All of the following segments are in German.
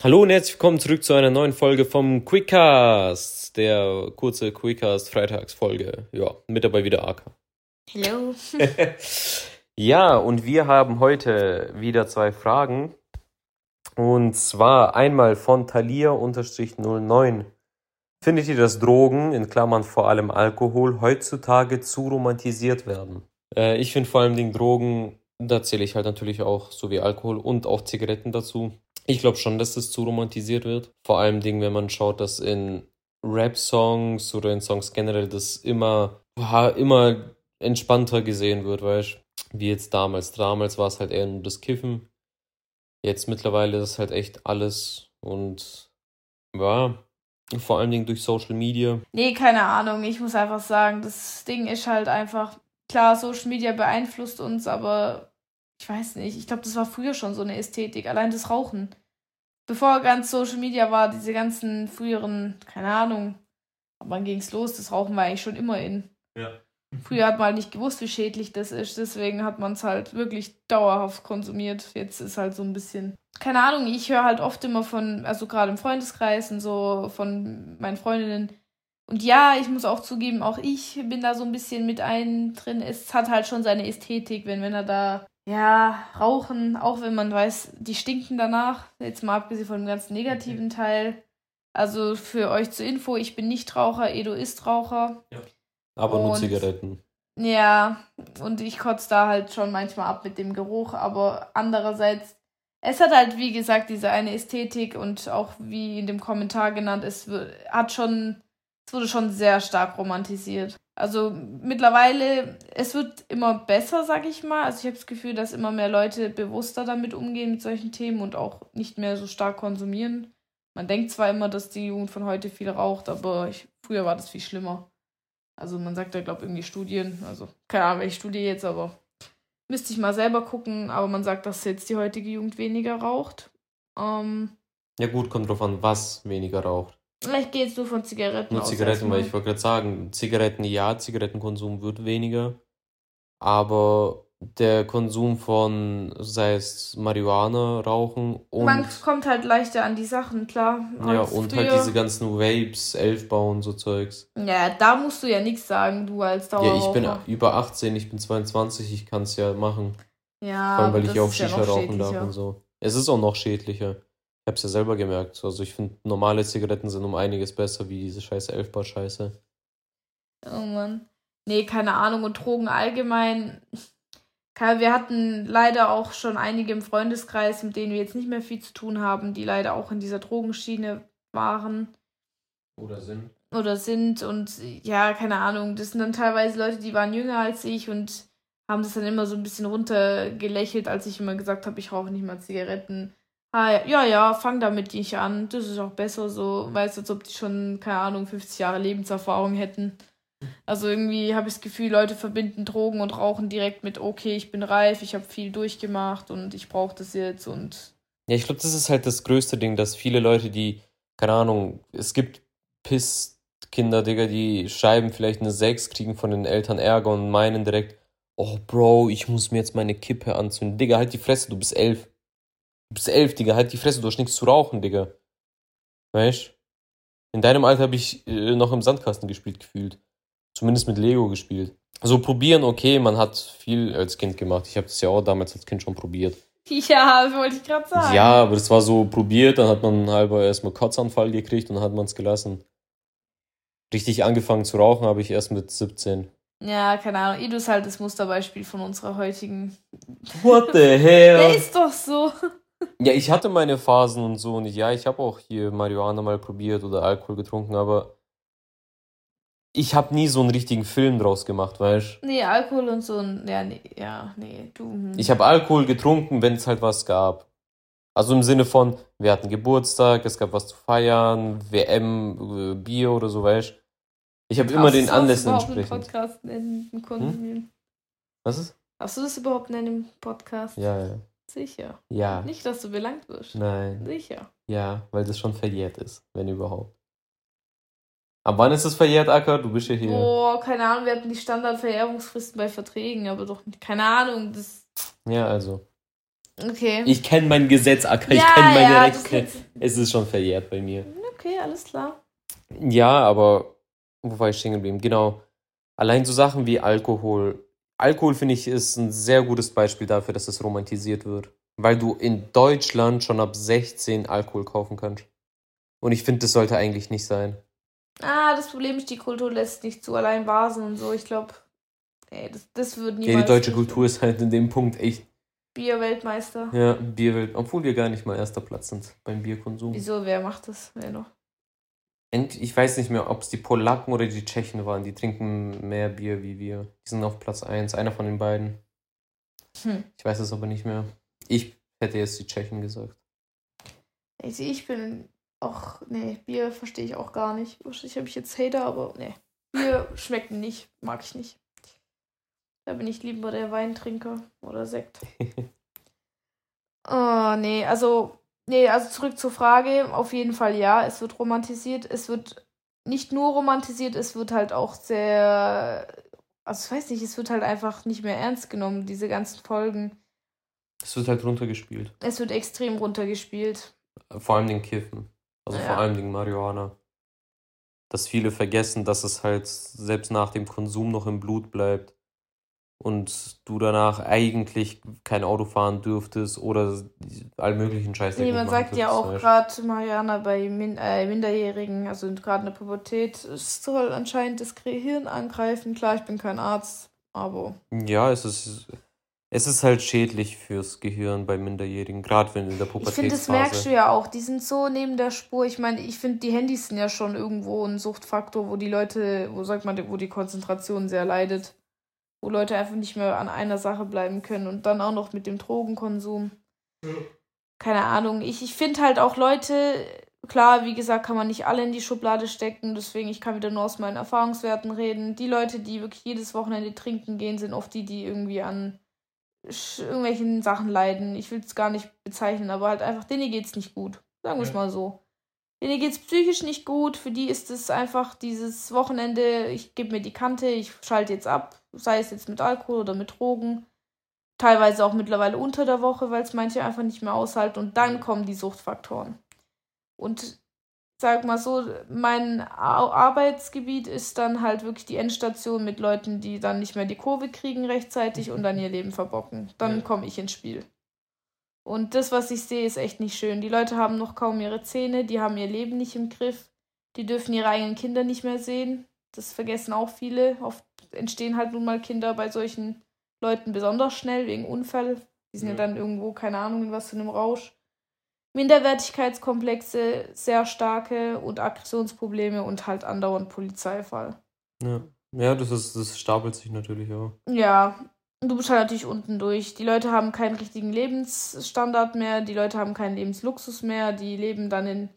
Hallo und herzlich willkommen zurück zu einer neuen Folge vom Quickcast, der kurze Quickcast Freitagsfolge. Ja, mit dabei wieder Aka. Hallo. ja, und wir haben heute wieder zwei Fragen. Und zwar einmal von Thalia-09. Findet ihr, dass Drogen, in Klammern vor allem Alkohol, heutzutage zu romantisiert werden? Äh, ich finde vor allem den Drogen, da zähle ich halt natürlich auch so wie Alkohol und auch Zigaretten dazu ich glaube schon, dass das zu romantisiert wird. Vor allem, wenn man schaut, dass in Rap-Songs oder in Songs generell das immer, immer entspannter gesehen wird, weißt? Wie jetzt damals. Damals war es halt eher nur das Kiffen. Jetzt mittlerweile ist es halt echt alles und ja, vor allen Dingen durch Social Media. Nee, keine Ahnung. Ich muss einfach sagen, das Ding ist halt einfach, klar, Social Media beeinflusst uns, aber ich weiß nicht, ich glaube, das war früher schon so eine Ästhetik, allein das Rauchen. Bevor ganz Social Media war, diese ganzen früheren, keine Ahnung, wann ging es los? Das Rauchen war eigentlich schon immer in. Ja. Früher hat man halt nicht gewusst, wie schädlich das ist, deswegen hat man es halt wirklich dauerhaft konsumiert. Jetzt ist halt so ein bisschen. Keine Ahnung, ich höre halt oft immer von, also gerade im Freundeskreis und so von meinen Freundinnen. Und ja, ich muss auch zugeben, auch ich bin da so ein bisschen mit ein drin. Es hat halt schon seine Ästhetik, wenn, wenn er da ja, rauchen, auch wenn man weiß, die stinken danach. Jetzt mal abgesehen von dem ganzen negativen Teil. Also für euch zur Info, ich bin nicht Raucher, Edo ist Raucher. Ja. Aber und, nur Zigaretten. Ja, und ich kotze da halt schon manchmal ab mit dem Geruch, aber andererseits, es hat halt, wie gesagt, diese eine Ästhetik und auch wie in dem Kommentar genannt, es hat schon, es wurde schon sehr stark romantisiert. Also mittlerweile, es wird immer besser, sag ich mal. Also ich habe das Gefühl, dass immer mehr Leute bewusster damit umgehen mit solchen Themen und auch nicht mehr so stark konsumieren. Man denkt zwar immer, dass die Jugend von heute viel raucht, aber ich, früher war das viel schlimmer. Also man sagt ja, glaube irgendwie Studien, also keine Ahnung, welche Studie jetzt, aber müsste ich mal selber gucken. Aber man sagt, dass jetzt die heutige Jugend weniger raucht. Ähm, ja gut, kommt drauf an, was weniger raucht. Ich gehe jetzt nur von Zigaretten Nur aus. Zigaretten, weil ich wollte gerade sagen, Zigaretten ja, Zigarettenkonsum wird weniger. Aber der Konsum von, sei es Marihuana, Rauchen und. Man kommt halt leichter an die Sachen, klar. Ja, und halt diese ganzen Vapes, Elfbau und so Zeugs. Ja, da musst du ja nichts sagen, du als Dauerraucher. Ja, ich bin über 18, ich bin 22, ich kann es ja machen. Ja, Vor allem, weil ich ja auch Shisha ja rauchen darf und so. Es ist auch noch schädlicher habe es ja selber gemerkt. Also ich finde, normale Zigaretten sind um einiges besser wie diese scheiße Elfbar-Scheiße. Oh Mann. Nee, keine Ahnung. Und Drogen allgemein. Wir hatten leider auch schon einige im Freundeskreis, mit denen wir jetzt nicht mehr viel zu tun haben, die leider auch in dieser Drogenschiene waren. Oder sind. Oder sind. Und ja, keine Ahnung. Das sind dann teilweise Leute, die waren jünger als ich und haben das dann immer so ein bisschen runtergelächelt, als ich immer gesagt habe, ich rauche nicht mal Zigaretten. Ah, ja, ja, fang damit nicht an. Das ist auch besser so. Weißt du, als ob die schon, keine Ahnung, 50 Jahre Lebenserfahrung hätten. Also irgendwie habe ich das Gefühl, Leute verbinden Drogen und Rauchen direkt mit, okay, ich bin reif, ich habe viel durchgemacht und ich brauche das jetzt und. Ja, ich glaube, das ist halt das größte Ding, dass viele Leute, die, keine Ahnung, es gibt Pisskinder, Digga, die schreiben vielleicht eine 6, kriegen von den Eltern Ärger und meinen direkt, oh Bro, ich muss mir jetzt meine Kippe anzünden. Digga, halt die Fresse, du bist elf. Du bist elf, Digga, halt die Fresse, du hast nichts zu rauchen, Digga. Weißt In deinem Alter habe ich äh, noch im Sandkasten gespielt gefühlt. Zumindest mit Lego gespielt. So probieren, okay, man hat viel als Kind gemacht. Ich habe das ja auch damals als Kind schon probiert. Ja, wollte ich gerade sagen. Ja, aber das war so probiert, dann hat man halber erstmal Kotzanfall gekriegt und dann hat man es gelassen. Richtig angefangen zu rauchen habe ich erst mit 17. Ja, keine Ahnung. Edu ist halt das Musterbeispiel von unserer heutigen. What the hell? Der ist doch so. Ja, ich hatte meine Phasen und so und ja, ich habe auch hier Marihuana mal probiert oder Alkohol getrunken, aber ich habe nie so einen richtigen Film draus gemacht, weißt du? Nee, Alkohol und so, ja, nee, ja, nee, du. Hm. Ich habe Alkohol getrunken, wenn es halt was gab. Also im Sinne von, wir hatten Geburtstag, es gab was zu feiern, WM, äh, Bier oder so, weißt du? Ich habe immer den Anlässen entsprechend. Podcast nennen, hm? Was ist? Hast du das überhaupt nennen im Podcast? Ja, ja. Sicher. Ja. Nicht, dass du belangt wirst. Nein. Sicher. Ja, weil das schon verjährt ist, wenn überhaupt. Ab wann ist es verjährt, Acker? Du bist ja hier. Oh, keine Ahnung, wir hatten die Standardverjährungsfristen bei Verträgen, aber doch keine Ahnung. Das ja, also. Okay. Ich kenne mein Gesetz, Acker, ich Ja, kenne meine ja, Rechte. Es ist schon verjährt bei mir. Okay, alles klar. Ja, aber wo war ich stehen geblieben? Genau. Allein so Sachen wie Alkohol. Alkohol, finde ich, ist ein sehr gutes Beispiel dafür, dass es romantisiert wird. Weil du in Deutschland schon ab 16 Alkohol kaufen kannst. Und ich finde, das sollte eigentlich nicht sein. Ah, das Problem ist, die Kultur lässt nicht zu, allein Vasen und so. Ich glaube, ey, das, das wird Ja, niemals. die deutsche Kultur ist halt in dem Punkt echt, Bier-Weltmeister. ja, Bierwelt. Obwohl wir gar nicht mal erster Platz sind beim Bierkonsum. Wieso, wer macht das? Wer noch? Ich weiß nicht mehr, ob es die Polacken oder die Tschechen waren. Die trinken mehr Bier wie wir. Die sind auf Platz 1, einer von den beiden. Hm. Ich weiß es aber nicht mehr. Ich hätte jetzt die Tschechen gesagt. Also ich bin auch, nee, Bier verstehe ich auch gar nicht. Wahrscheinlich habe ich jetzt Hater, aber nee. Bier schmeckt nicht, mag ich nicht. Da bin ich lieber der Weintrinker oder Sekt. Oh, nee, also, nee, also zurück zur Frage. Auf jeden Fall ja, es wird romantisiert. Es wird nicht nur romantisiert, es wird halt auch sehr, also ich weiß nicht, es wird halt einfach nicht mehr ernst genommen, diese ganzen Folgen. Es wird halt runtergespielt. Es wird extrem runtergespielt. Vor allem den Kiffen. Also Ja. vor allem den Marihuana. Dass viele vergessen, dass es halt selbst nach dem Konsum noch im Blut bleibt. Und du danach eigentlich kein Auto fahren dürftest oder all möglichen Scheiß. Nee, man sagt ja auch gerade Mariana bei Min äh, Minderjährigen, also gerade in der Pubertät, es soll anscheinend das Gehirn angreifen. Klar, ich bin kein Arzt, aber Ja, es ist, es ist halt schädlich fürs Gehirn bei Minderjährigen, gerade wenn in der ich finde, das merkst du ja auch. Die sind so neben der Spur. Ich meine, ich finde, die Handys sind ja schon irgendwo ein Suchtfaktor, wo die Leute, wo sagt man, wo die Konzentration sehr leidet. Wo Leute einfach nicht mehr an einer Sache bleiben können und dann auch noch mit dem Drogenkonsum. Keine Ahnung. Ich, ich finde halt auch Leute, klar, wie gesagt, kann man nicht alle in die Schublade stecken, deswegen ich kann wieder nur aus meinen Erfahrungswerten reden. Die Leute, die wirklich jedes Wochenende trinken gehen, sind oft die, die irgendwie an irgendwelchen Sachen leiden. Ich will es gar nicht bezeichnen, aber halt einfach, denen geht's nicht gut. Sagen wir es Ja. mal so. Denen geht's psychisch nicht gut. Für die ist es einfach dieses Wochenende, ich gebe mir die Kante, ich schalte jetzt ab, sei es jetzt mit Alkohol oder mit Drogen. Teilweise auch mittlerweile unter der Woche, weil es manche einfach nicht mehr aushalten. Und dann kommen die Suchtfaktoren. Und sag mal so, mein Ar- Arbeitsgebiet ist dann halt wirklich die Endstation mit Leuten, die dann nicht mehr die Kurve kriegen rechtzeitig und dann ihr Leben verbocken. Dann Ja. komme ich ins Spiel. Und das, was ich sehe, ist echt nicht schön. Die Leute haben noch kaum ihre Zähne, die haben ihr Leben nicht im Griff, die dürfen ihre eigenen Kinder nicht mehr sehen. Das vergessen auch viele. Oft entstehen halt nun mal Kinder bei solchen Leuten besonders schnell wegen Unfall. Die sind ja, Ja. dann irgendwo, keine Ahnung, in was für einem Rausch. Minderwertigkeitskomplexe, sehr starke und Aggressionsprobleme und halt andauernd Polizeifall. Ja, ja das, ist, das stapelt sich natürlich auch. Ja, du bist halt natürlich unten durch. Die Leute haben keinen richtigen Lebensstandard mehr, die Leute haben keinen Lebensluxus mehr, die leben dann in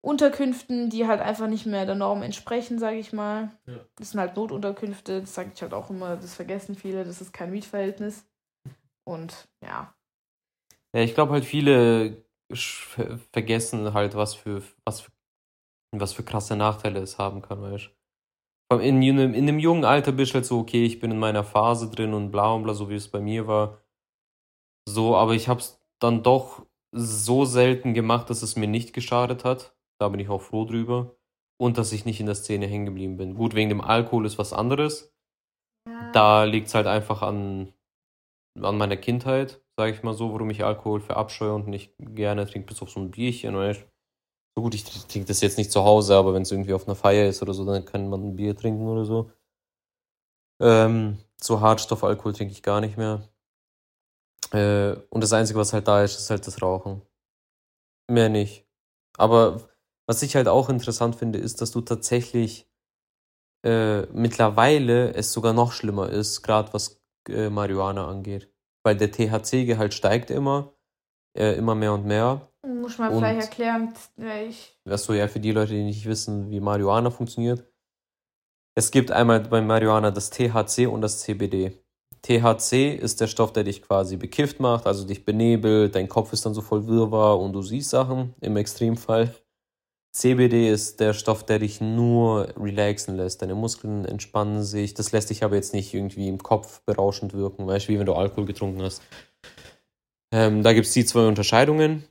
Unterkünften, die halt einfach nicht mehr der Norm entsprechen, sage ich mal. Ja. Das sind halt Notunterkünfte, das sage ich halt auch immer, das vergessen viele, das ist kein Mietverhältnis. Und ja, Ja, ich glaube halt viele vergessen halt, was für, was für, was für krasse Nachteile es haben kann, weißt In, einem- in einem jungen Alter bist du halt so, okay, ich bin in meiner Phase drin und bla und bla, so wie es bei mir war. So, aber ich habe es dann doch so selten gemacht, dass es mir nicht geschadet hat. Da bin ich auch froh drüber. Und dass ich nicht in der Szene hängen geblieben bin. Gut, wegen dem Alkohol ist was anderes. Da liegt es halt einfach an, an meiner Kindheit, sage ich mal so, warum ich Alkohol verabscheue und nicht gerne trinke, bis auf so ein Bierchen. Weißt? Gut, ich trinke das jetzt nicht zu Hause, aber wenn es irgendwie auf einer Feier ist oder so, dann kann man ein Bier trinken oder so. Ähm, so Hartstoffalkohol trinke ich gar nicht mehr. Äh, und das Einzige, was halt da ist, ist halt das Rauchen. Mehr nicht. Aber was ich halt auch interessant finde, ist, dass du tatsächlich äh, mittlerweile es sogar noch schlimmer ist, gerade was äh, Marihuana angeht. Weil der THC-Gehalt steigt immer, äh, immer mehr und mehr. muss mal Und- vielleicht erklären, ich Was so ja für die Leute, die nicht wissen, wie Marihuana funktioniert. Es gibt einmal bei Marihuana das THC und das CBD. THC ist der Stoff, der dich quasi bekifft macht, also dich benebelt, dein Kopf ist dann so voll Wirrwarr und du siehst Sachen im Extremfall. CBD ist der Stoff, der dich nur relaxen lässt. Deine Muskeln entspannen sich. Das lässt dich aber jetzt nicht irgendwie im Kopf berauschend wirken, weißt du, wie wenn du Alkohol getrunken hast. Ähm, da gibt es die zwei Unterscheidungen.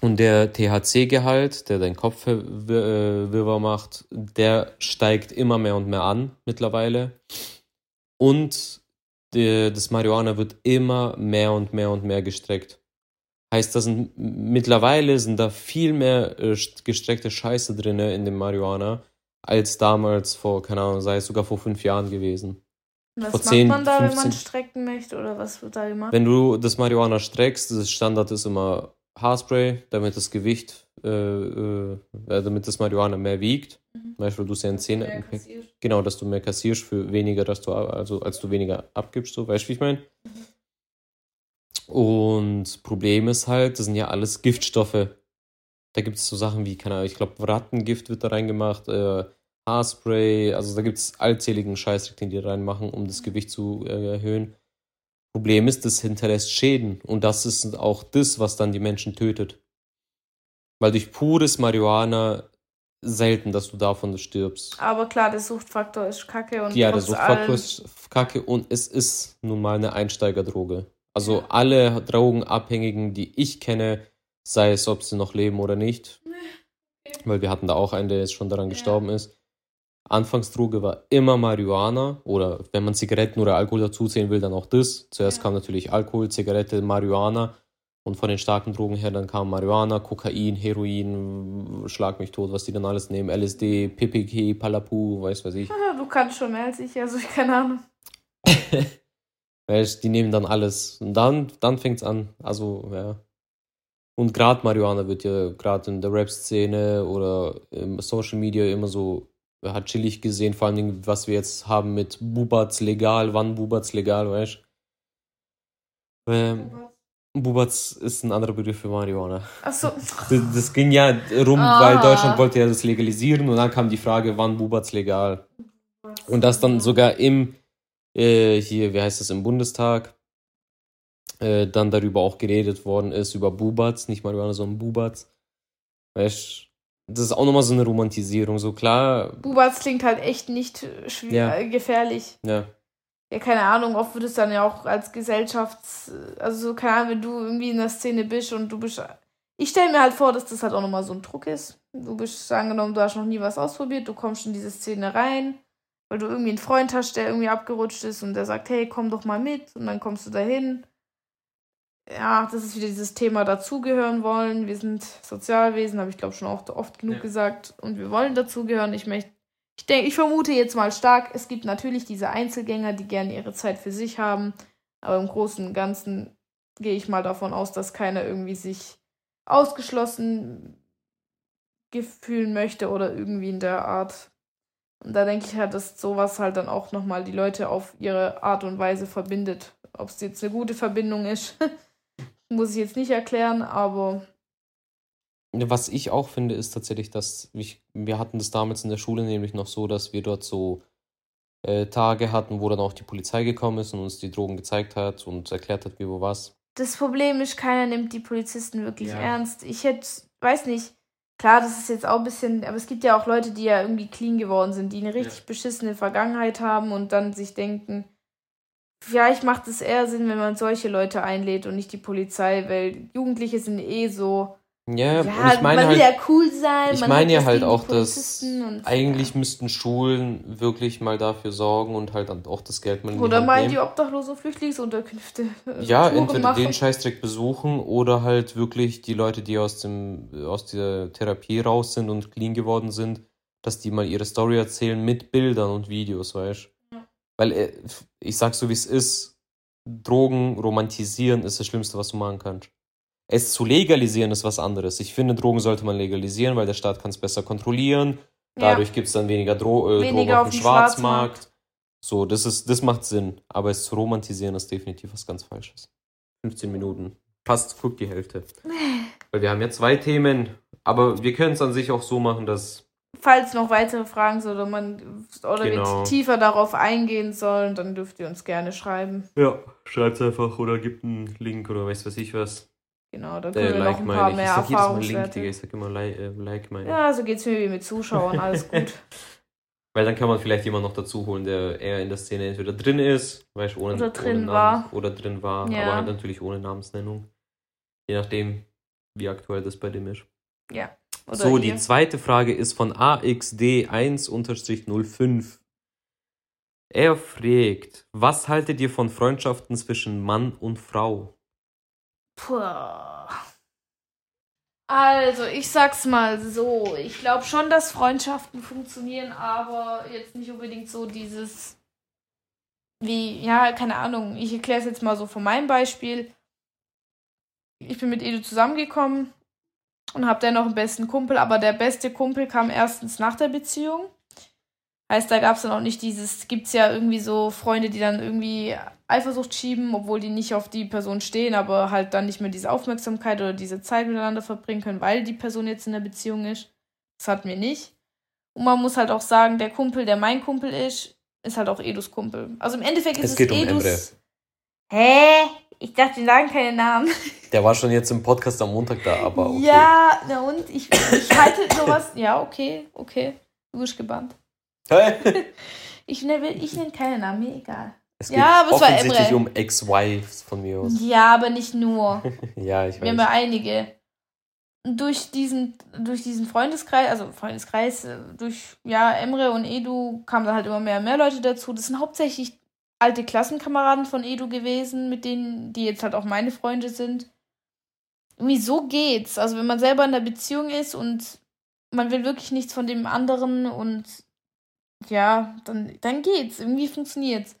Und der THC-Gehalt, der deinen Kopf äh, macht, der steigt immer mehr und mehr an mittlerweile. Und die, das Marihuana wird immer mehr und mehr und mehr gestreckt. Heißt, das sind, mittlerweile sind da viel mehr äh, gestreckte Scheiße drin in dem Marihuana, als damals vor, keine Ahnung, sei es sogar vor fünf Jahren gewesen. Was vor macht 10, man da, wenn 15 man strecken möchte? Oder was wird da gemacht? Wenn du das Marihuana streckst, das Standard ist immer Haarspray, damit das Gewicht, äh, äh, damit das Marihuana mehr wiegt. Mhm. Zum Beispiel du ja du mehr 10, kassierst. genau, dass du mehr kassierst für weniger, dass du, also als du weniger abgibst, so, weißt du, wie ich meine? Und Problem ist halt, das sind ja alles Giftstoffe. Da gibt es so Sachen wie, keine Ahnung, ich glaube, Rattengift wird da reingemacht, äh, Haarspray, also da gibt es allzähligen Scheißdreck, den die reinmachen, um das Gewicht zu äh, erhöhen. Problem ist, das hinterlässt Schäden und das ist auch das, was dann die Menschen tötet. Weil durch pures Marihuana selten, dass du davon stirbst. Aber klar, der Suchtfaktor ist kacke und Ja, der Suchtfaktor ist kacke und es ist nun mal eine Einsteigerdroge. Also Ja. alle Drogenabhängigen, die ich kenne, sei es, ob sie noch leben oder nicht, weil wir hatten da auch einen, der jetzt schon daran Ja. gestorben ist. Anfangsdroge war immer Marihuana oder wenn man Zigaretten oder Alkohol dazuzählen will, dann auch das. Zuerst Ja. kam natürlich Alkohol, Zigarette, Marihuana und von den starken Drogen her dann kam Marihuana, Kokain, Heroin, Schlag mich tot, was die dann alles nehmen, LSD, PPK, Palapu, weiß was ich. Du kannst schon mehr als ich, also ich keine Ahnung. Weißt, die nehmen dann alles. Und dann, dann fängt's an. Also, ja. Und gerade Marihuana wird ja gerade in der Rap-Szene oder im Social Media immer so, hat chillig gesehen, vor allen Dingen, was wir jetzt haben mit Bubats legal, wann Bubats legal, weißt ähm, Bubats ist ein anderer Begriff für Marihuana. Achso, Das, das ging ja rum, Ah. weil Deutschland wollte ja das legalisieren und dann kam die Frage, wann Bubats legal? Und das dann sogar im, äh, hier, wie heißt das, im Bundestag, äh, dann darüber auch geredet worden ist, über Bubats, nicht Marihuana, sondern Bubats. Weißt das ist auch nochmal so eine Romantisierung. So klar, Bubats klingt halt echt nicht schw- Ja. äh, gefährlich. ja, Ja, keine Ahnung, oft wird es dann ja auch als Gesellschafts-, also so, keine Ahnung, wenn du irgendwie in der Szene bist und du bist, ich stelle mir halt vor, dass das halt auch nochmal so ein Druck ist. Du bist, angenommen, du hast noch nie was ausprobiert, du kommst in diese Szene rein, weil du irgendwie einen Freund hast, der irgendwie abgerutscht ist und der sagt, hey, komm doch mal mit und dann kommst du dahin. Ja, das ist wieder dieses Thema dazugehören wollen. Wir sind Sozialwesen, habe ich glaube schon auch oft genug Ja. gesagt und wir wollen dazugehören. Ich möchte ich denke, ich vermute jetzt mal stark, es gibt natürlich diese Einzelgänger, die gerne ihre Zeit für sich haben, aber im Großen und Ganzen gehe ich mal davon aus, dass keiner irgendwie sich ausgeschlossen gefühlen möchte oder irgendwie in der Art. Und da denke ich halt, dass sowas halt dann auch nochmal die Leute auf ihre Art und Weise verbindet. Ob es jetzt eine gute Verbindung ist, muss ich jetzt nicht erklären, aber Was ich auch finde, ist tatsächlich, dass ich, wir hatten das damals in der Schule nämlich noch so, dass wir dort so äh, Tage hatten, wo dann auch die Polizei gekommen ist und uns die Drogen gezeigt hat und erklärt hat, wie wo was. das Problem ist, keiner nimmt die Polizisten wirklich Ja. ernst. Ich hätte, weiß nicht, klar, das ist jetzt auch ein bisschen, aber es gibt ja auch Leute, die ja irgendwie clean geworden sind, die eine richtig beschissene Vergangenheit haben und dann sich denken, vielleicht macht es eher Sinn, wenn man solche Leute einlädt und nicht die Polizei, weil Jugendliche sind eh so, Ja, ja, ich meine man halt, will ja cool sein. ich meine ja halt auch, dass eigentlich ja. müssten Schulen wirklich mal dafür sorgen und halt dann auch das Geld mal in Oder mal nehmen. die obdachlose Flüchtlingsunterkünfte. äh, Ja, Touren entweder machen. den Scheißdreck besuchen oder halt wirklich die Leute, die aus dem, aus der Therapie raus sind und clean geworden sind, dass die mal ihre Story erzählen mit Bildern und Videos, weißt Ja. Weil äh, ich sag so, wie es ist, Drogen romantisieren ist das Schlimmste, was du machen kannst. Es zu legalisieren ist was anderes. Ich finde, Drogen sollte man legalisieren, weil der Staat kann es besser kontrollieren. Dadurch gibt es dann weniger Dro äh, Weniger Drogen auf dem Schwarzmarkt. Schwarzmarkt. So, das ist, das macht Sinn. Aber es zu romantisieren ist definitiv was ganz Falsches. 15 Minuten. Passt, guck die Hälfte. Weil wir haben ja zwei Themen, aber wir können es an sich auch so machen, dass. Falls noch weitere Fragen sind oder man oder Genau. wir tiefer darauf eingehen sollen, dann dürft ihr uns gerne schreiben. Ja, schreibt einfach oder gibt einen Link oder weiß was ich was. Genau, dann Äh, können wir noch like ein paar ich. Ich mehr sag jedes Mal Link, Digga. Ich sag immer like, äh, like meine. Ja, so geht's mir wie mit Zuschauern, alles gut. Weil dann kann man vielleicht jemanden noch dazu holen, der eher in der Szene entweder drin ist, weißt, ohne, Oder drin ohne war. Oder drin war, Ja. aber halt natürlich ohne Namensnennung. Je nachdem, wie aktuell das bei dem ist. Oder so, die ihr. zweite Frage ist von AXD1-05. Er fragt, was haltet ihr von Freundschaften zwischen Mann und Frau? Puh. Also, ich sag's mal so. Ich glaube schon, dass Freundschaften funktionieren, aber jetzt nicht unbedingt so dieses. Wie, ja, keine Ahnung. Ich erkläre es jetzt mal so von meinem Beispiel. Ich bin mit Edu zusammengekommen und habe dennoch einen besten Kumpel, aber der beste Kumpel kam erstens nach der Beziehung. Heißt, da gab es dann auch nicht dieses, gibt's ja irgendwie so Freunde, die dann irgendwie Eifersucht schieben, obwohl die nicht auf die Person stehen, aber halt dann nicht mehr diese Aufmerksamkeit oder diese Zeit miteinander verbringen können, weil die Person jetzt in der Beziehung ist. Das hatten wir nicht. Und man muss halt auch sagen, der Kumpel, der mein Kumpel ist, ist halt auch Edus Kumpel. Also im Endeffekt ist Es es, geht um Edus. Hä? Ich dachte, wir sagen keine Namen. Der war schon jetzt im Podcast am Montag da, aber okay. Ja, na und? Ich, ich halte sowas. Ja, okay, okay. Du bist gebannt. Ich nenne ich nenn keine Namen, mir egal. Es Ja, geht aber es war offensichtlich Emre. um Ex-Wives von mir aus. Ja, aber nicht nur. Ja, ich Wir haben ja weiß. einige. Und Durch diesen, durch diesen Freundeskreis, also Freundeskreis, äh, durch ja, Emre und Edu kamen dann halt immer mehr und mehr Leute dazu. Das sind hauptsächlich alte Klassenkameraden von Edu gewesen, mit denen, die jetzt halt auch meine Freunde sind. Irgendwie so geht's. Also wenn man selber in der Beziehung ist und man will wirklich nichts von dem anderen und ja, dann, dann geht's. Irgendwie funktioniert's.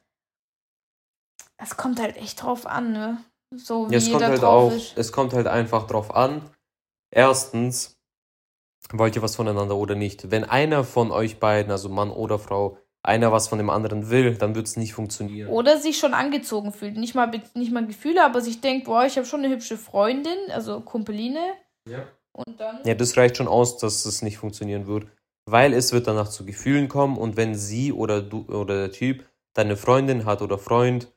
Es kommt halt echt drauf an, ne? So wie Ja, es kommt jeder halt drauf auch, ist. es kommt halt einfach drauf an. Erstens, wollt ihr was voneinander oder nicht? Wenn einer von euch beiden, also Mann oder Frau, einer was von dem anderen will, dann wird es nicht funktionieren. Oder sich schon angezogen fühlt. Nicht mal, nicht mal Gefühle, aber sich denkt, boah, ich habe schon eine hübsche Freundin, also Kumpeline. Ja. Und dann. Ja, das reicht schon aus, dass es nicht funktionieren wird. Weil es wird danach zu Gefühlen kommen und wenn sie oder du oder der Typ deine Freundin hat oder Freund,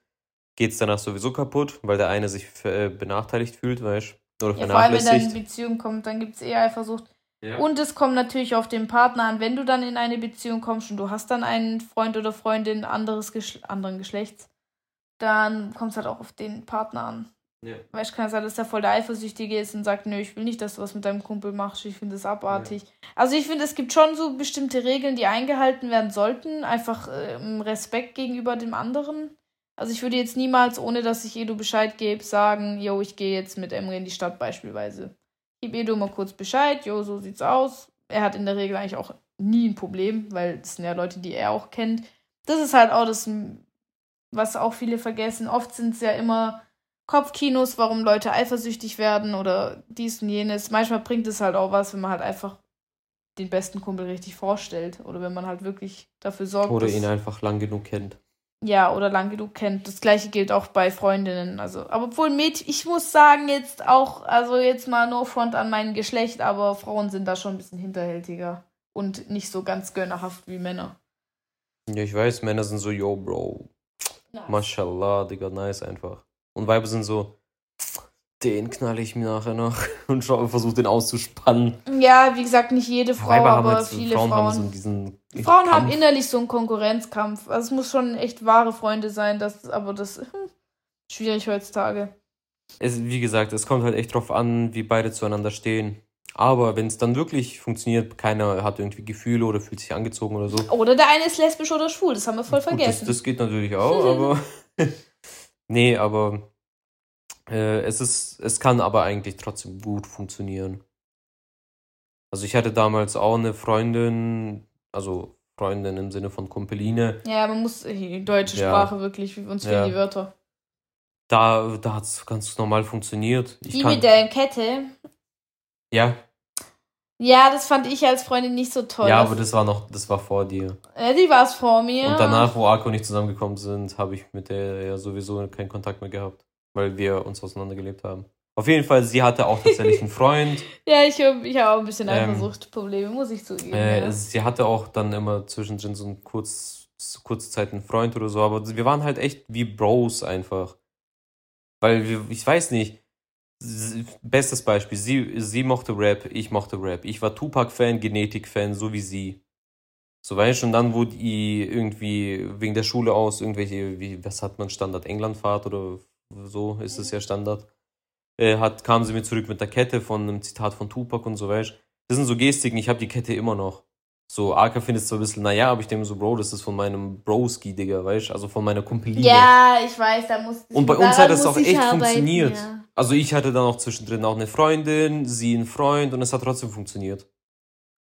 geht es danach sowieso kaputt, weil der eine sich äh, benachteiligt fühlt, weißt du? Oder Ja, vor allem, wenn dann in vernachlässigt. Beziehung kommt, dann gibt es eher Eifersucht. Ja. Und es kommt natürlich auf den Partner an, wenn du dann in eine Beziehung kommst und du hast dann einen Freund oder Freundin anderes Geschle anderen Geschlechts, dann kommt es halt auch auf den Partner an. Ja. Weißt du, kann es sein, dass der voll der Eifersüchtige ist und sagt, nö, ich will nicht, dass du was mit deinem Kumpel machst, ich finde das abartig. Also ich finde, es gibt schon so bestimmte Regeln, die eingehalten werden sollten, einfach äh, Respekt gegenüber dem anderen. Also ich würde jetzt niemals, ohne dass ich Edu Bescheid gebe, sagen, yo, ich gehe jetzt mit Emre in die Stadt beispielsweise. Gebe Edu mal kurz Bescheid, yo, so sieht's aus. Er hat in der Regel eigentlich auch nie ein Problem, weil das sind ja Leute, die er auch kennt. Das ist halt auch das, was auch viele vergessen. Oft sind es ja immer Kopfkinos, warum Leute eifersüchtig werden oder dies und jenes. Manchmal bringt es halt auch was, wenn man halt einfach den besten Kumpel richtig vorstellt oder wenn man halt wirklich dafür sorgt, Oder ihn einfach lang genug kennt. Ja oder lang genug kennt. Das gleiche gilt auch bei Freundinnen. Also, aber obwohl Mädchen, ich muss sagen jetzt auch, also jetzt mal no front an mein Geschlecht, aber Frauen sind da schon ein bisschen hinterhältiger und nicht so ganz gönnerhaft wie Männer. Ja, ich weiß, Männer sind so, yo, Bro, Mashallah, Digga, nice einfach. Und Weiber sind so, den knall ich mir nachher noch und schau, versuch den auszuspannen. Ja, wie gesagt, nicht jede Frau, Weiber aber halt viele Frauen, Frauen. haben so diesen Frauen haben innerlich so einen Konkurrenzkampf. Also es muss schon echt wahre Freunde sein, das, aber das hm, schwierig heutzutage. Es, wie gesagt, es kommt halt echt drauf an, wie beide zueinander stehen. Aber wenn es dann wirklich funktioniert, keiner hat irgendwie Gefühle oder fühlt sich angezogen oder so. Oder der eine ist lesbisch oder schwul, das haben wir voll Gut, das, vergessen. das geht natürlich auch, aber. nee, aber äh, es ist, es kann aber eigentlich trotzdem gut funktionieren. Also ich hatte damals auch eine Freundin, also Freundin im Sinne von Kumpeline. ja, man muss die deutsche Ja. Sprache wirklich, uns fehlen Ja. die Wörter. Da, da hat es ganz normal funktioniert. Ich Die kann, mit der Kette, ja, ja, das fand ich als Freundin nicht so toll. ja, aber das war noch, das war vor dir. äh, die war es vor mir. Und danach, wo Arco nicht zusammengekommen sind, habe ich mit der ja sowieso keinen Kontakt mehr gehabt, weil wir uns auseinandergelebt haben. Auf jeden Fall, sie hatte auch tatsächlich einen Freund. Ja, ich habe ich hab auch ein bisschen Ähm, Eifersuchtprobleme, muss ich zugeben. Äh, ja. Sie hatte auch dann immer zwischendrin so ein kurz, kurze Zeit einen Freund oder so, aber wir waren halt echt wie Bros einfach. Weil wir, ich weiß nicht, bestes Beispiel, sie, sie mochte Rap, ich mochte Rap. Ich war Tupac-Fan, Genetik-Fan, so wie sie. So weißt du, und dann wurde die irgendwie wegen der Schule aus irgendwelche, wie, was hat man, Standard Englandfahrt oder so ist es ja Standard. Äh, hat, kam sie mir zurück mit der Kette von einem Zitat von Tupac und so weißt Das sind so Gestiken, ich habe die Kette immer noch. So, Arca findet es so ein bisschen, naja, aber ich denke so, Bro, das ist von meinem Broski, Digga, weißt Also von meiner Kumpeline. Ja, ich weiß, da muss Und bei uns hat das auch echt arbeiten, funktioniert. Ja. Also ich hatte dann auch zwischendrin auch eine Freundin, sie einen Freund und es hat trotzdem funktioniert.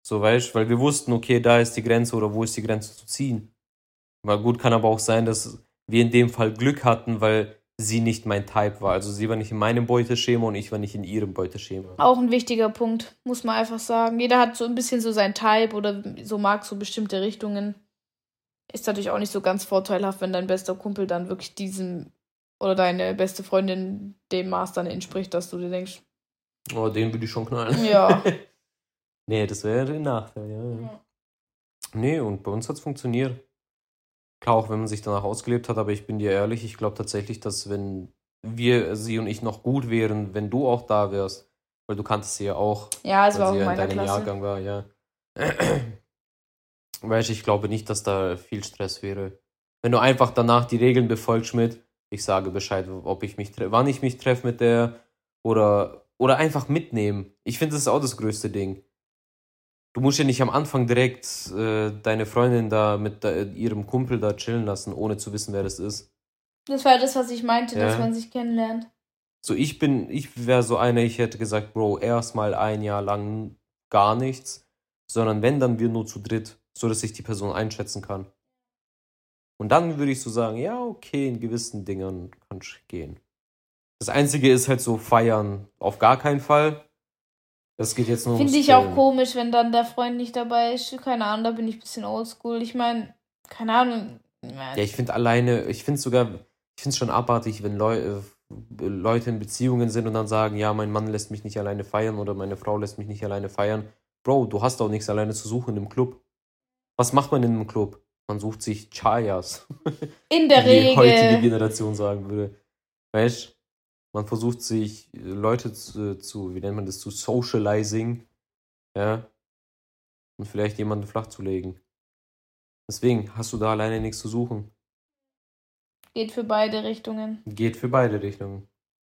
So, weißt weil wir wussten, okay, da ist die Grenze oder wo ist die Grenze zu ziehen. Weil gut, kann aber auch sein, dass wir in dem Fall Glück hatten, weil sie nicht mein Type war. Also sie war nicht in meinem Beuteschema und ich war nicht in ihrem Beuteschema. Auch ein wichtiger Punkt, muss man einfach sagen. Jeder hat so ein bisschen so sein Type oder so mag so bestimmte Richtungen. Ist natürlich auch nicht so ganz vorteilhaft, wenn dein bester Kumpel dann wirklich diesem oder deine beste Freundin dem Maß dann entspricht, dass du dir denkst. Oh, den würde ich schon knallen. Ja. nee, das wäre ein Nachteil, ja. ja. Nee, und bei uns hat es funktioniert. Klar, auch wenn man sich danach ausgelebt hat, aber ich bin dir ehrlich, ich glaube tatsächlich, dass wenn wir, sie und ich noch gut wären, wenn du auch da wärst, weil du kanntest sie ja auch. Ja, es war auch in deinem Klasse. Jahrgang war, ja. weißt ich glaube nicht, dass da viel Stress wäre. Wenn du einfach danach die Regeln befolgst mit, ich sage Bescheid, ob ich mich wann ich mich treffe mit der oder oder einfach mitnehmen. Ich finde, das ist auch das größte Ding du musst ja nicht am Anfang direkt äh, deine Freundin da mit da, ihrem Kumpel da chillen lassen, ohne zu wissen, wer das ist. Das war das, was ich meinte, ja. dass man sich kennenlernt. So, ich bin, ich wäre so einer, ich hätte gesagt, Bro, erstmal ein Jahr lang gar nichts, sondern wenn, dann wir nur zu dritt, so dass ich die Person einschätzen kann. Und dann würde ich so sagen, ja, okay, in gewissen Dingen kann ich gehen. Das Einzige ist halt so feiern auf gar keinen Fall. Das geht jetzt nur Finde ich auch komisch, wenn dann der Freund nicht dabei ist. Keine Ahnung, da bin ich ein bisschen oldschool. Ich meine, keine Ahnung. Ja, ich finde alleine, ich finde sogar, ich finde es schon abartig, wenn Leu äh, Leute in Beziehungen sind und dann sagen, ja, mein Mann lässt mich nicht alleine feiern oder meine Frau lässt mich nicht alleine feiern. Bro, du hast auch nichts alleine zu suchen im Club. Was macht man in einem Club? Man sucht sich Chayas. In der Regel. Die heutige Generation sagen würde. Weißt du? Man versucht sich äh, Leute zu, zu, wie nennt man das, zu socializing, ja, und vielleicht jemanden flach zu legen. Deswegen hast du da alleine nichts zu suchen. Geht für beide Richtungen. Geht für beide Richtungen.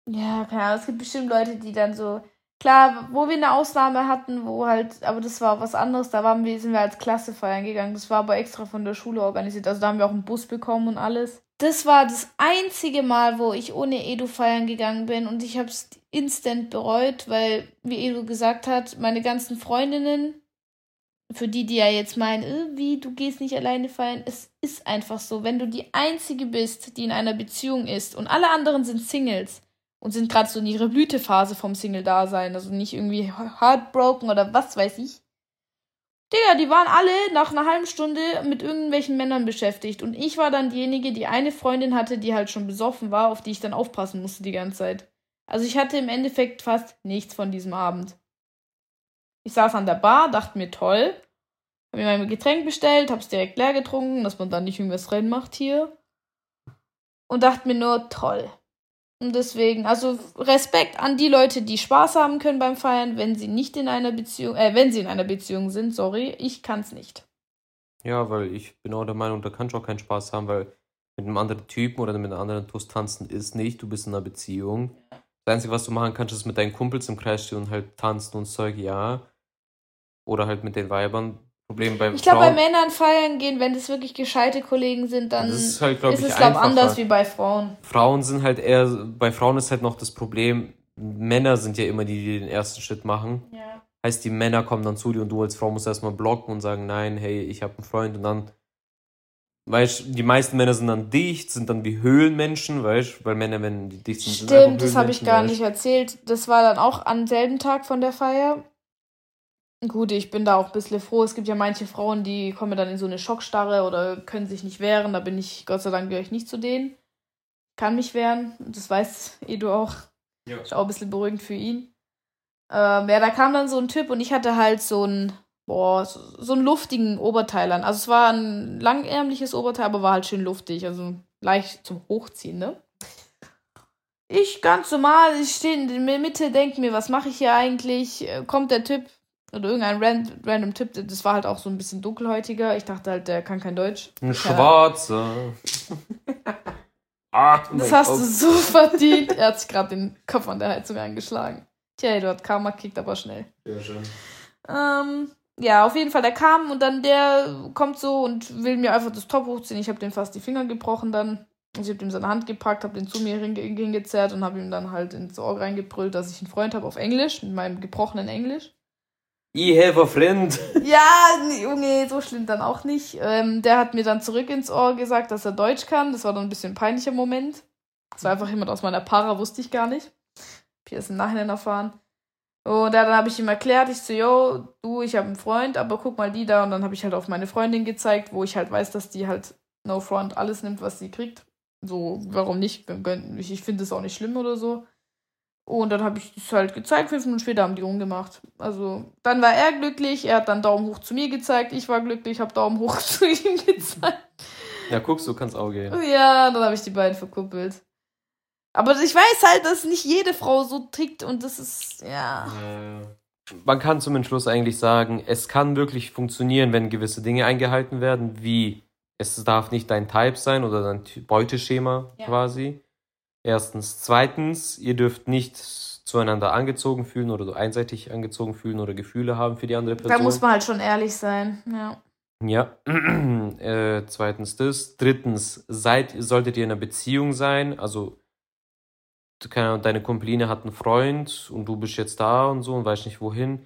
Ja, keine Ahnung. Es gibt bestimmt Leute, die dann so. Klar, wo wir eine Ausnahme hatten, wo halt, aber das war was anderes, da waren wir, sind wir als Klasse feiern gegangen. Das war aber extra von der Schule organisiert. Also da haben wir auch einen Bus bekommen und alles das war das einzige Mal, wo ich ohne Edu feiern gegangen bin und ich habe es instant bereut, weil, wie Edu gesagt hat, meine ganzen Freundinnen, für die, die ja jetzt meinen, äh, wie, du gehst nicht alleine feiern, es ist einfach so, wenn du die Einzige bist, die in einer Beziehung ist und alle anderen sind Singles und sind gerade so in ihrer Blütephase vom Single-Dasein, also nicht irgendwie heartbroken oder was weiß ich, Digga, die waren alle nach einer halben Stunde mit irgendwelchen Männern beschäftigt. Und ich war dann diejenige, die eine Freundin hatte, die halt schon besoffen war, auf die ich dann aufpassen musste die ganze Zeit. Also ich hatte im Endeffekt fast nichts von diesem Abend. Ich saß an der Bar, dachte mir toll, hab mir mein Getränk bestellt, hab's direkt leer getrunken, dass man dann nicht irgendwas reinmacht hier. Und dachte mir nur toll. Und deswegen, also Respekt an die Leute, die Spaß haben können beim Feiern, wenn sie nicht in einer Beziehung, äh, wenn sie in einer Beziehung sind, sorry, ich kann's nicht. Ja, weil ich bin auch der Meinung, da kannst du auch keinen Spaß haben, weil mit einem anderen Typen oder mit einem anderen Toast tanzen ist nicht, du bist in einer Beziehung. Das Einzige, was du machen kannst, ist mit deinen Kumpels im Kreis stehen und halt tanzen und Zeug, ja. Oder halt mit den Weibern, Problem bei Ich glaube, bei Männern feiern gehen, wenn das wirklich gescheite Kollegen sind, dann ist, halt, glaub ist es, glaube ich, anders wie bei Frauen. Frauen sind halt eher, bei Frauen ist halt noch das Problem, Männer sind ja immer die, die den ersten Schritt machen. Ja. Heißt, die Männer kommen dann zu dir und du als Frau musst erstmal blocken und sagen, nein, hey, ich habe einen Freund und dann, weißt die meisten Männer sind dann dicht, sind dann wie Höhlenmenschen, weißt weil Männer, wenn die dicht sind, Stimmt, sind Stimmt, das habe ich gar weißt? nicht erzählt. Das war dann auch am selben Tag von der Feier. Gut, ich bin da auch ein bisschen froh. Es gibt ja manche Frauen, die kommen dann in so eine Schockstarre oder können sich nicht wehren. Da bin ich, Gott sei Dank, gehöre ich nicht zu denen. Kann mich wehren. Das weiß Edu auch. Ja. Ist auch ein bisschen beruhigend für ihn. Ähm, ja, da kam dann so ein Typ und ich hatte halt so ein, boah, so, so einen luftigen Oberteil an. Also es war ein langärmliches Oberteil, aber war halt schön luftig. Also leicht zum Hochziehen, ne? Ich ganz normal, ich stehe in der Mitte, denke mir, was mache ich hier eigentlich? Kommt der Typ Oder irgendein ran random Tipp, das war halt auch so ein bisschen dunkelhäutiger. Ich dachte halt, der kann kein Deutsch. Ein Schwarzer. ah, das hast du so verdient. Er hat sich gerade den Kopf an der Heizung eingeschlagen. Tja, Eduard Karma kickt aber schnell. Ja, schön. Ähm, ja, auf jeden Fall, der kam und dann der kommt so und will mir einfach das Top hochziehen. Ich habe dem fast die Finger gebrochen dann. Ich habe ihm seine Hand gepackt, habe den zu mir hingezerrt und habe ihm dann halt ins Ohr reingebrüllt, dass ich einen Freund habe auf Englisch, mit meinem gebrochenen Englisch. I have a friend. Ja, Junge, so schlimm dann auch nicht. Ähm, der hat mir dann zurück ins Ohr gesagt, dass er Deutsch kann. Das war dann ein bisschen ein peinlicher Moment. Das war einfach jemand aus meiner Para, wusste ich gar nicht. Hab ich erst im Nachhinein erfahren. Und dann habe ich ihm erklärt, ich so, yo, du, ich habe einen Freund, aber guck mal die da. Und dann habe ich halt auf meine Freundin gezeigt, wo ich halt weiß, dass die halt no front alles nimmt, was sie kriegt. So, warum nicht? Ich finde es auch nicht schlimm oder so. Und dann habe ich es halt gezeigt, fünf Minuten später haben die rumgemacht. Also, dann war er glücklich, er hat dann Daumen hoch zu mir gezeigt, ich war glücklich, habe Daumen hoch zu ihm gezeigt. Ja, guckst du, kannst auch gehen. Ja, dann habe ich die beiden verkuppelt. Aber ich weiß halt, dass nicht jede Frau so tickt und das ist, ja. Man kann zum Entschluss eigentlich sagen, es kann wirklich funktionieren, wenn gewisse Dinge eingehalten werden, wie es darf nicht dein Type sein oder dein Beuteschema ja. quasi. Erstens. Zweitens, ihr dürft nicht zueinander angezogen fühlen oder einseitig angezogen fühlen oder Gefühle haben für die andere Person. Da muss man halt schon ehrlich sein, ja. Ja, äh, zweitens das. Drittens, seid, solltet ihr in einer Beziehung sein, also keine Ahnung, deine Kumpeline hat einen Freund und du bist jetzt da und so und weißt nicht wohin.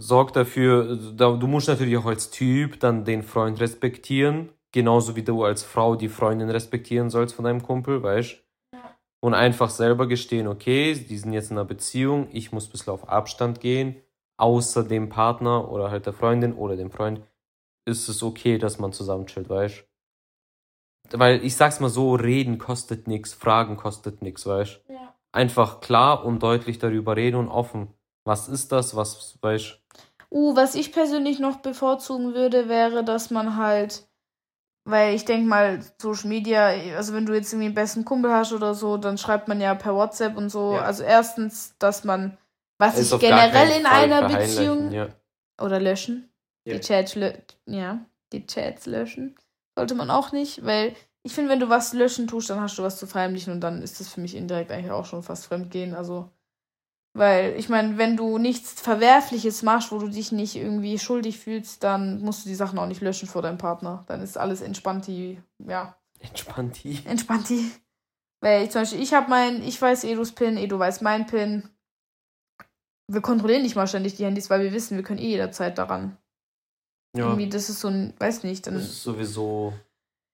Sorg dafür, du musst natürlich auch als Typ dann den Freund respektieren, genauso wie du als Frau die Freundin respektieren sollst von deinem Kumpel, weißt ja. Und einfach selber gestehen, okay, die sind jetzt in einer Beziehung, ich muss ein bisschen auf Abstand gehen, außer dem Partner oder halt der Freundin oder dem Freund ist es okay, dass man zusammen chillt, weißt? Weil ich sag's mal so, reden kostet nichts, fragen kostet nichts, weißt? Ja. Einfach klar und deutlich darüber reden und offen. Was ist das, was, weißt? Uh, was ich persönlich noch bevorzugen würde, wäre, dass man halt, weil ich denke mal, Social Media, also wenn du jetzt irgendwie einen besten Kumpel hast oder so, dann schreibt man ja per WhatsApp und so. Ja. Also erstens, dass man, was ich generell in einer Beziehung ja. oder löschen, ja. die Chats, ja, die Chats löschen sollte man auch nicht, weil ich finde, wenn du was löschen tust, dann hast du was zu verheimlichen und dann ist das für mich indirekt eigentlich auch schon fast Fremdgehen. Also, weil ich meine, wenn du nichts Verwerfliches machst, wo du dich nicht irgendwie schuldig fühlst, dann musst du die Sachen auch nicht löschen vor deinem Partner. Dann ist alles entspannti, ja. Entspannti. Entspannti. Weil ich zum Beispiel, ich habe mein, ich weiß Edus PIN, Edu weiß mein PIN. Wir kontrollieren nicht mal ständig die Handys, weil wir wissen, wir können eh jederzeit daran. Ja. Irgendwie, das ist so ein, weiß nicht, dann. Das ist sowieso.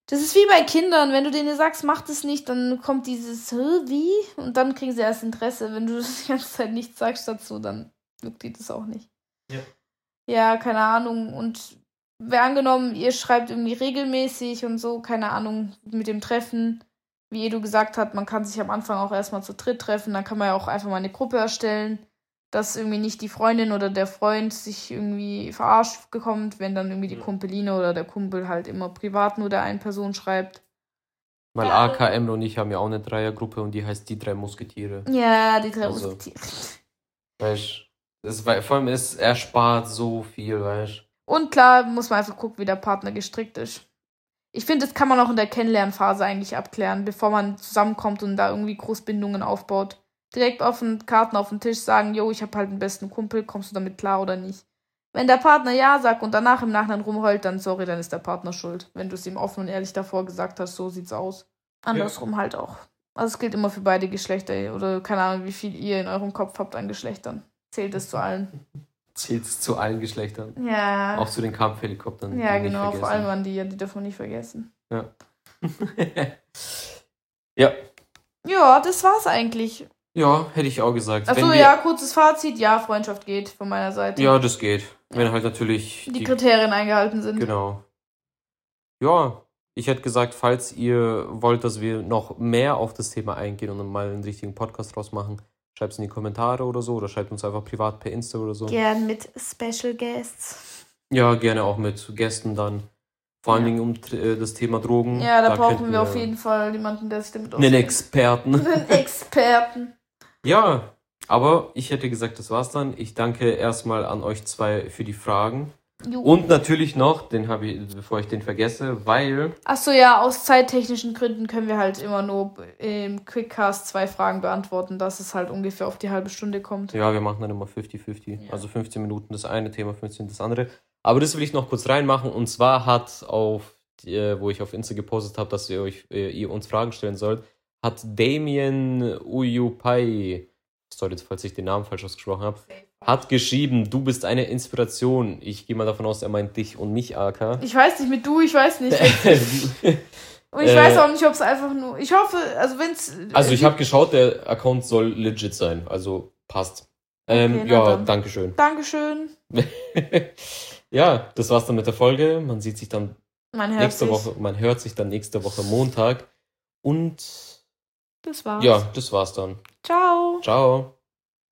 Das ist wie bei Kindern, wenn du denen sagst, mach das nicht, dann kommt dieses, wie? Und dann kriegen sie erst Interesse. Wenn du die ganze Zeit nichts sagst dazu, dann juckt die das auch nicht. Ja. Ja, keine Ahnung. Und wer angenommen, ihr schreibt irgendwie regelmäßig und so, keine Ahnung, mit dem Treffen, wie Edu gesagt hat, man kann sich am Anfang auch erstmal zu dritt treffen, dann kann man ja auch einfach mal eine Gruppe erstellen dass irgendwie nicht die Freundin oder der Freund sich irgendwie verarscht bekommt, wenn dann irgendwie die Kumpeline oder der Kumpel halt immer privat nur der einen Person schreibt. Weil ja. AKM und ich haben ja auch eine Dreiergruppe und die heißt die drei Musketiere. Ja, die drei also, Musketiere. Weißt das, vor allem ist, er spart so viel, weißt Und klar muss man einfach gucken, wie der Partner gestrickt ist. Ich finde, das kann man auch in der Kennenlernphase eigentlich abklären, bevor man zusammenkommt und da irgendwie Großbindungen aufbaut direkt auf den Karten auf den Tisch sagen, yo, ich habe halt einen besten Kumpel, kommst du damit klar oder nicht? Wenn der Partner ja sagt und danach im Nachhinein rumheult, dann sorry, dann ist der Partner schuld. Wenn du es ihm offen und ehrlich davor gesagt hast, so sieht's aus. Andersrum ja. halt auch. Also es gilt immer für beide Geschlechter oder keine Ahnung, wie viel ihr in eurem Kopf habt an Geschlechtern. Zählt es zu allen. Zählt es zu allen Geschlechtern. Ja. Auch zu den Kampfhelikoptern. Ja, genau, vor allem an die, die dürfen wir nicht vergessen. Ja. ja. Ja, das war's eigentlich. Ja, hätte ich auch gesagt. Achso, ja, kurzes Fazit. Ja, Freundschaft geht von meiner Seite. Ja, das geht. Wenn halt natürlich. Die, die Kriterien eingehalten sind. Genau. Ja, ich hätte gesagt, falls ihr wollt, dass wir noch mehr auf das Thema eingehen und mal einen richtigen Podcast draus machen, schreibt es in die Kommentare oder so oder schreibt uns einfach privat per Insta oder so. Gern mit Special Guests. Ja, gerne auch mit Gästen dann. Vor allen Dingen um äh, das Thema Drogen. Ja, da, da brauchen wir auf jeden Fall jemanden, der sich damit auskennt. Einen Experten. Einen Experten. Ja, aber ich hätte gesagt, das war's dann. Ich danke erstmal an euch zwei für die Fragen. Jo. Und natürlich noch, den habe ich, bevor ich den vergesse, weil Achso, ja, aus zeittechnischen Gründen können wir halt immer nur im Quickcast zwei Fragen beantworten, dass es halt ungefähr auf die halbe Stunde kommt. Ja, wir machen dann immer 50-50. Ja. Also 15 Minuten das eine Thema, 15 das andere. Aber das will ich noch kurz reinmachen. Und zwar hat auf, äh, wo ich auf Insta gepostet habe, dass ihr euch, äh, ihr uns Fragen stellen sollt, hat Damien Uyupai, sorry, falls ich den Namen falsch ausgesprochen habe, hat geschrieben, du bist eine Inspiration. Ich gehe mal davon aus, er meint dich und mich, AK. Ich weiß nicht, mit du, ich weiß nicht. Und ich Äh, weiß auch nicht, ob es einfach nur. Ich hoffe, also wenn es. also ich habe geschaut, der Account soll legit sein. Also passt. Ähm, Okay, ja, dann. Dankeschön. Dankeschön. ja, das war's dann mit der Folge. Man sieht sich dann nächste Woche, man hört sich dann nächste Woche Montag. Und Das war's. ja, das war's dann. Ciao. Ciao.